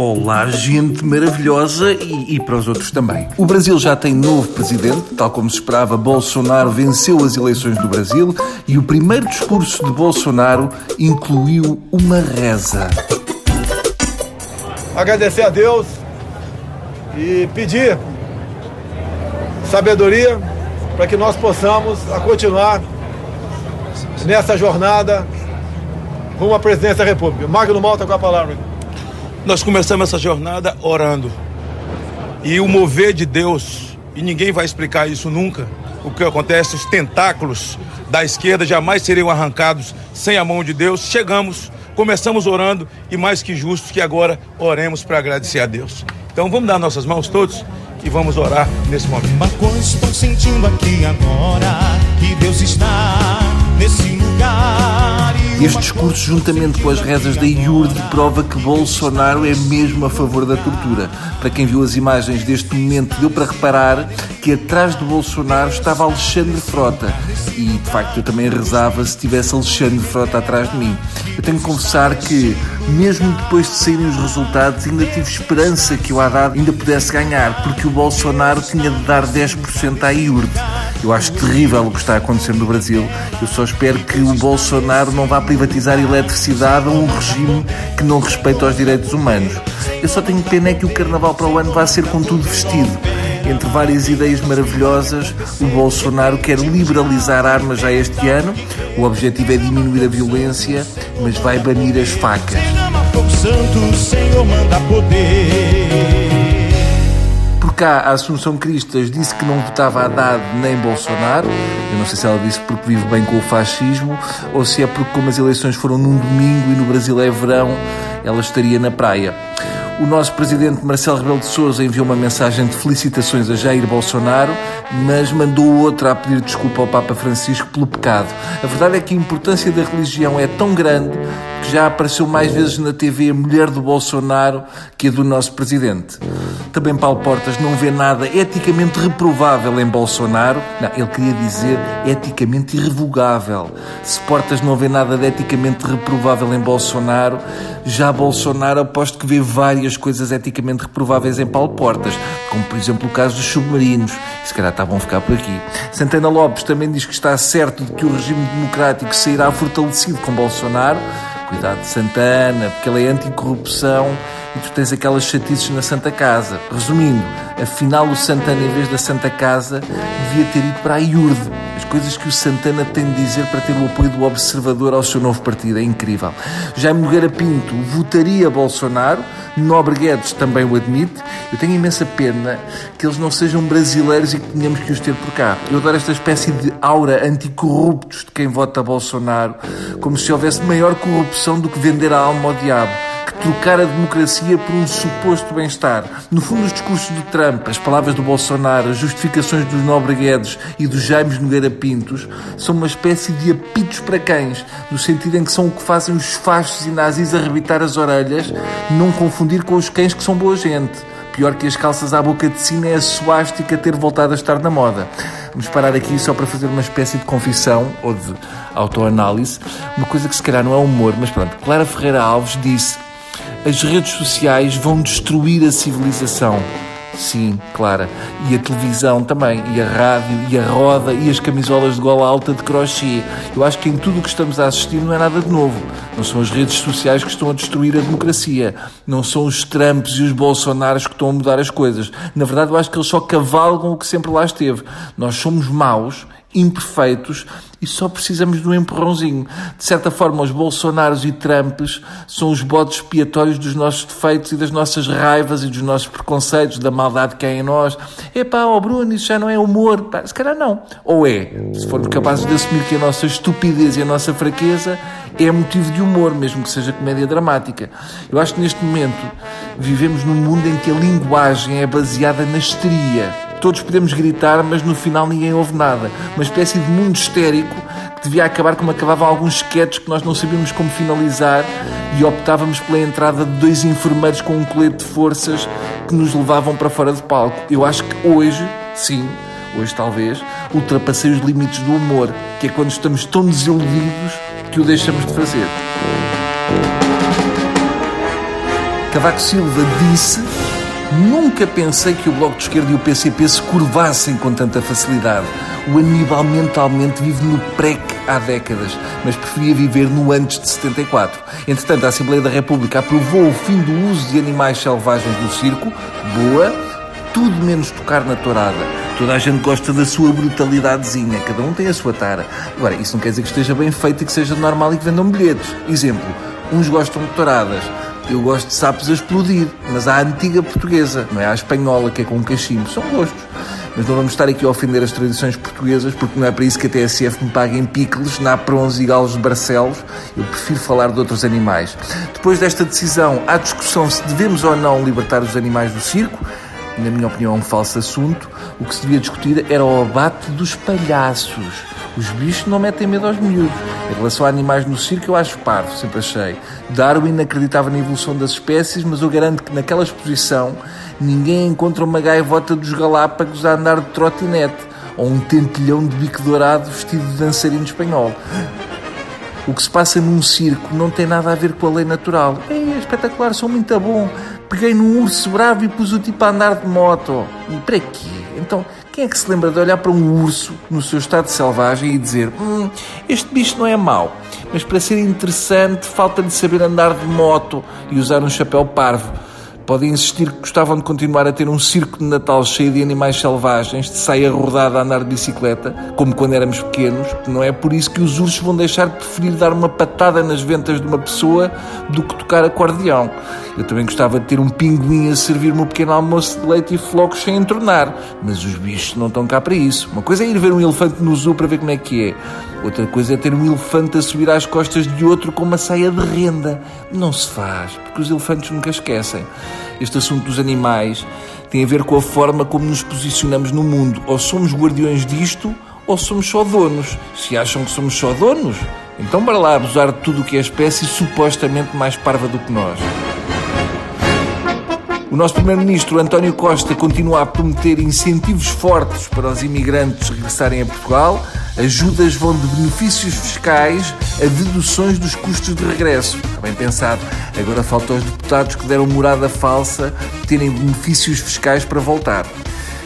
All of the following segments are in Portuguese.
Olá, gente maravilhosa e, e, para os outros também. O Brasil já tem novo presidente, tal como se esperava, Bolsonaro venceu as eleições do Brasil e o primeiro discurso de Bolsonaro incluiu uma reza. Agradecer a Deus e pedir sabedoria para que nós possamos continuar nessa jornada rumo à presidência da República. Magno Malta com a palavra. Nós começamos essa jornada orando. E o mover de Deus, e ninguém vai explicar isso nunca, o que acontece, os tentáculos da esquerda jamais seriam arrancados sem a mão de Deus. Chegamos, começamos orando e mais que justos que agora oremos para agradecer a Deus. Então vamos dar nossas mãos todos e vamos orar nesse momento. Uma coisa estou sentindo aqui agora, que Deus está nesse lugar. Este discurso, juntamente com as rezas da IURD, prova que Bolsonaro é mesmo a favor da tortura. Para quem viu as imagens deste momento, deu para reparar que atrás de Bolsonaro estava Alexandre Frota. E, de facto, eu também rezava se tivesse Alexandre Frota atrás de mim. Eu tenho que confessar que, mesmo depois de saírem os resultados, ainda tive esperança que o Haddad ainda pudesse ganhar, porque o Bolsonaro tinha de dar 10% à IURD. Eu acho terrível o que está acontecendo no Brasil. Eu só espero que o Bolsonaro não vá privatizar a eletricidade a um regime que não respeita os direitos humanos. Eu só tenho pena é que o carnaval para o ano vá ser com tudo vestido. Entre várias ideias maravilhosas, o Bolsonaro quer liberalizar armas já este ano. O objetivo é diminuir a violência, mas vai banir as facas. Santo, o Senhor manda poder cá, a Assunção Cristas disse que não votava Haddad nem Bolsonaro. Eu não sei se ela disse porque vive bem com o fascismo ou se é porque, como as eleições foram num domingo e no Brasil é verão, ela estaria na praia. O nosso presidente Marcelo Rebelo de Sousa enviou uma mensagem de felicitações a Jair Bolsonaro, mas mandou outra a pedir desculpa ao Papa Francisco pelo pecado. A verdade é que a importância da religião é tão grande que já apareceu mais vezes na TV a mulher do Bolsonaro que a do nosso presidente. Também Paulo Portas não vê nada eticamente reprovável em Bolsonaro. Não, ele queria dizer eticamente irrevogável. Se Portas não vê nada de eticamente reprovável em Bolsonaro, já Bolsonaro aposto que vê várias coisas eticamente reprováveis em Paulo Portas, como por exemplo o caso dos submarinos. Se calhar estavam a ficar por aqui. Santana Lopes também diz que está certo de que o regime democrático sairá fortalecido com Bolsonaro. Cuidado de Santana, porque ele é anticorrupção e tu tens aquelas chatices na Santa Casa. Resumindo, afinal o Santana, em vez da Santa Casa, devia ter ido para a IURD. As coisas que o Santana tem de dizer para ter o apoio do Observador ao seu novo partido. É incrível. Jaime Nogueira Pinto votaria Bolsonaro, Nobre Guedes também o admite. Eu tenho imensa pena que eles não sejam brasileiros e que tenhamos que os ter por cá. Eu adoro esta espécie de aura anticorruptos de quem vota Bolsonaro, como se houvesse maior corrupção do que vender a alma ao diabo trocar a democracia por um suposto bem-estar. No fundo, os discursos do Trump, as palavras do Bolsonaro, as justificações dos Nobre Guedes e dos Jaime Nogueira Pintos são uma espécie de apitos para cães, no sentido em que são o que fazem os fachos e nazis arrebitar as orelhas, não confundir com os cães que são boa gente. Pior que as calças à boca de sina é a suástica ter voltado a estar na moda. Vamos parar aqui só para fazer uma espécie de confissão ou de autoanálise. Uma coisa que se calhar não é humor, mas pronto. Clara Ferreira Alves disse as redes sociais vão destruir a civilização. Sim, Clara. E a televisão também, e a rádio, e a roda, e as camisolas de gola alta de crochê. Eu acho que em tudo o que estamos a assistir não é nada de novo. Não são as redes sociais que estão a destruir a democracia. Não são os Trumps e os Bolsonaros que estão a mudar as coisas. Na verdade, eu acho que eles só cavalgam o que sempre lá esteve. Nós somos maus imperfeitos e só precisamos de um empurrãozinho. De certa forma, os Bolsonaros e Trumps são os bodes expiatórios dos nossos defeitos e das nossas raivas e dos nossos preconceitos, da maldade que há em nós. Epá, ó oh Bruno, isso já não é humor. Pá, se calhar não. Ou é, se formos capazes de assumir que a nossa estupidez e a nossa fraqueza é motivo de humor, mesmo que seja comédia dramática. Eu acho que neste momento vivemos num mundo em que a linguagem é baseada na histeria Todos podemos gritar, mas no final ninguém ouve nada. Uma espécie de mundo histérico que devia acabar como acabavam alguns sketches que nós não sabíamos como finalizar e optávamos pela entrada de dois enfermeiros com um colete de forças que nos levavam para fora de palco. Eu acho que hoje, sim, hoje talvez, ultrapassei os limites do humor, que é quando estamos tão desiludidos que o deixamos de fazer. Cavaco Silva disse Nunca pensei que o Bloco de Esquerda e o PCP se curvassem com tanta facilidade. O Aníbal mentalmente vive no PREC há décadas, mas preferia viver no antes de 74. Entretanto, a Assembleia da República aprovou o fim do uso de animais selvagens no circo. Boa. Tudo menos tocar na tourada. Toda a gente gosta da sua brutalidadezinha, cada um tem a sua tara. Agora, isso não quer dizer que esteja bem feito e que seja normal e que vendam bilhetes. Exemplo, uns gostam de touradas, eu gosto de sapos a explodir, mas à antiga portuguesa, não é à espanhola, que é com cachimbo. São gostos. Mas não vamos estar aqui a ofender as tradições portuguesas, porque não é para isso que a TSF me paga em picles, naprons e galos de Barcelos. Eu prefiro falar de outros animais. Depois desta decisão, há discussão se devemos ou não libertar os animais do circo. Na minha opinião, é um falso assunto. O que se devia discutir era o abate dos palhaços. Os bichos não metem medo aos miúdos. Em relação a animais no circo, eu acho parvo, sempre achei. Darwin acreditava na evolução das espécies, mas eu garanto que naquela exposição ninguém encontra uma gaivota dos Galápagos a andar de trotinete ou um tentilhão de bico dourado vestido de dançarino espanhol. O que se passa num circo não tem nada a ver com a lei natural. É espetacular, sou muito bom. Peguei num urso bravo e pus o tipo a andar de moto. E para quê? Então, quem é que se lembra de olhar para um urso no seu estado selvagem e dizer: Hum, este bicho não é mau, mas para ser interessante falta-lhe saber andar de moto e usar um chapéu parvo? Podem insistir que gostavam de continuar a ter um circo de Natal cheio de animais selvagens, de saia rodada a andar de bicicleta, como quando éramos pequenos, que não é por isso que os ursos vão deixar de preferir dar uma patada nas ventas de uma pessoa do que tocar acordeão. Eu também gostava de ter um pinguim a servir-me um pequeno almoço de leite e flocos sem entornar, mas os bichos não estão cá para isso. Uma coisa é ir ver um elefante no zoo para ver como é que é. Outra coisa é ter um elefante a subir às costas de outro com uma saia de renda. Não se faz, porque os elefantes nunca esquecem. Este assunto dos animais tem a ver com a forma como nos posicionamos no mundo. Ou somos guardiões disto, ou somos só donos. Se acham que somos só donos, então bora lá abusar de tudo o que é espécie supostamente mais parva do que nós. O nosso Primeiro-Ministro António Costa continua a prometer incentivos fortes para os imigrantes regressarem a Portugal. Ajudas vão de benefícios fiscais a deduções dos custos de regresso. Está bem pensado. Agora falta aos deputados que deram morada falsa terem benefícios fiscais para voltar.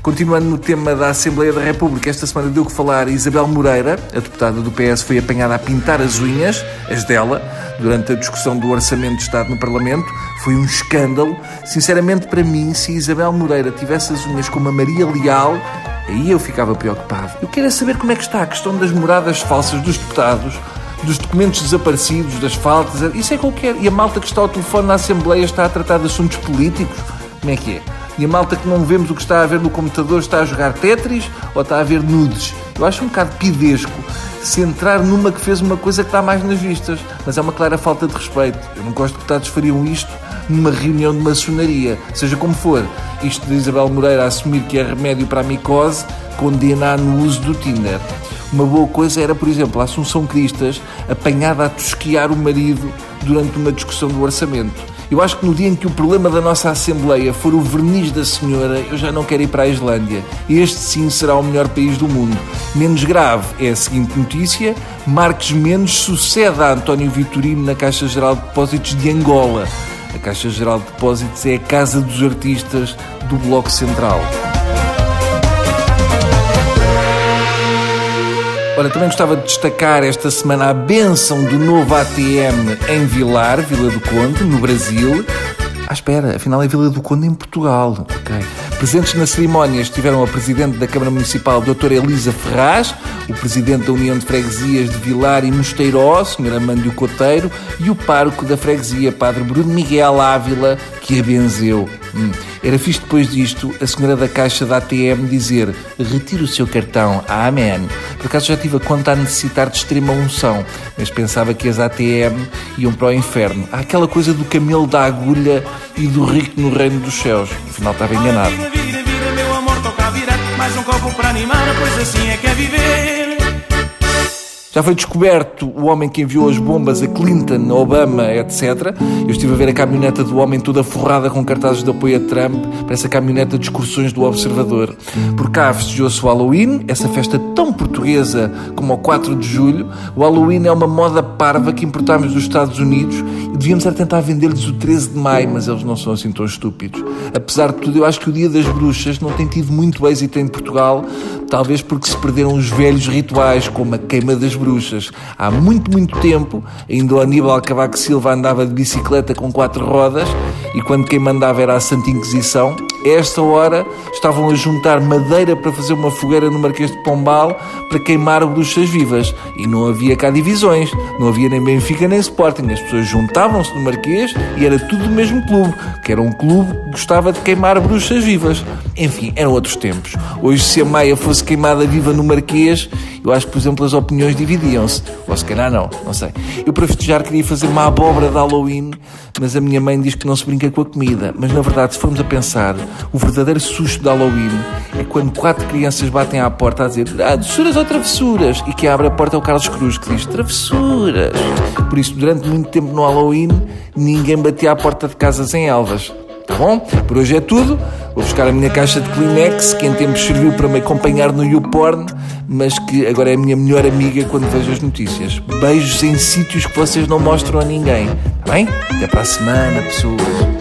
Continuando no tema da Assembleia da República, esta semana deu que falar Isabel Moreira, a deputada do PS, foi apanhada a pintar as unhas, as dela, durante a discussão do Orçamento de Estado no Parlamento. Foi um escândalo. Sinceramente, para mim, se Isabel Moreira tivesse as unhas como a Maria Leal, aí eu ficava preocupado. Eu quero saber como é que está a questão das moradas falsas dos deputados, dos documentos desaparecidos, das faltas. Isso é qualquer. E a malta que está ao telefone na Assembleia está a tratar de assuntos políticos? Como é que é? E a malta que não vemos o que está a ver no computador está a jogar Tetris ou está a ver nudes? Eu acho um bocado pidesco se entrar numa que fez uma coisa que está mais nas vistas, mas é uma clara falta de respeito. Eu não gosto que deputados fariam isto numa reunião de maçonaria, seja como for. Isto de Isabel Moreira assumir que é remédio para a micose, condenar no uso do Tinder. Uma boa coisa era, por exemplo, a Assunção Cristas apanhada a tosquiar o marido durante uma discussão do orçamento. Eu acho que no dia em que o problema da nossa Assembleia for o verniz da senhora, eu já não quero ir para a Islândia. Este sim será o melhor país do mundo. Menos grave é a seguinte notícia: Marques Mendes sucede a António Vitorino na Caixa Geral de Depósitos de Angola. Caixa Geral de Depósitos é a casa dos artistas do Bloco Central. Ora, também gostava de destacar esta semana a benção do novo ATM em Vilar, Vila do Conde, no Brasil. Ah, espera, afinal é Vila do Conde em Portugal. Ok. Presentes na cerimónia estiveram a Presidente da Câmara Municipal, Doutora Elisa Ferraz, o Presidente da União de Freguesias de Vilar e Mosteiró, Sr. Amândio Coteiro, e o Pároco da Freguesia, Padre Bruno Miguel Ávila, que a benzeu. Hum. Era fixe depois disto a senhora da caixa da ATM dizer retire o seu cartão, amém. Por acaso já tive a conta a necessitar de extrema unção, mas pensava que as ATM iam para o inferno. Há aquela coisa do camelo da agulha e do rico no reino dos céus. Afinal estava enganado. Vira, vira, vira, meu amor, toca virar mais um copo para animar, pois assim é que é viver. Já foi descoberto o homem que enviou as bombas a Clinton, Obama, etc. Eu estive a ver a caminhoneta do homem toda forrada com cartazes de apoio a Trump, parece a caminhoneta de excursões do Observador. Por cá festejou-se o Halloween, essa festa tão portuguesa como o 4 de julho. O Halloween é uma moda parva que importámos dos Estados Unidos e devíamos era tentar vender-lhes o 13 de maio, mas eles não são assim tão estúpidos. Apesar de tudo, eu acho que o Dia das Bruxas não tem tido muito êxito em Portugal, talvez porque se perderam os velhos rituais, como a queima das bruxas. Há muito, muito tempo, ainda o Aníbal Cavaco Silva andava de bicicleta com quatro rodas e quando quem mandava era a Santa Inquisição, a esta hora estavam a juntar madeira para fazer uma fogueira no Marquês de Pombal para queimar bruxas vivas. E não havia cá divisões, não havia nem Benfica nem Sporting. As pessoas juntavam-se no Marquês e era tudo do mesmo clube, que era um clube que gostava de queimar bruxas vivas. Enfim, eram outros tempos. Hoje, se a Maia fosse queimada viva no Marquês, eu acho que, por exemplo, as opiniões dividiam-se. Ou se calhar não, não sei. Eu, para festejar, queria fazer uma abóbora de Halloween, mas a minha mãe diz que não se brinca com a comida. Mas, na verdade, se formos a pensar, o verdadeiro susto de Halloween é quando quatro crianças batem à porta a dizer ah, doçuras ou travessuras? E quem abre a porta é o Carlos Cruz, que diz travessuras. Por isso, durante muito tempo no Halloween, ninguém batia à porta de casas em Elvas. Tá bom? Por hoje é tudo. Vou buscar a minha caixa de Kleenex, que em tempos serviu para me acompanhar no YouPorn, mas que agora é a minha melhor amiga quando vejo as notícias. Beijos em sítios que vocês não mostram a ninguém. Tá bem? Até para a semana, pessoas.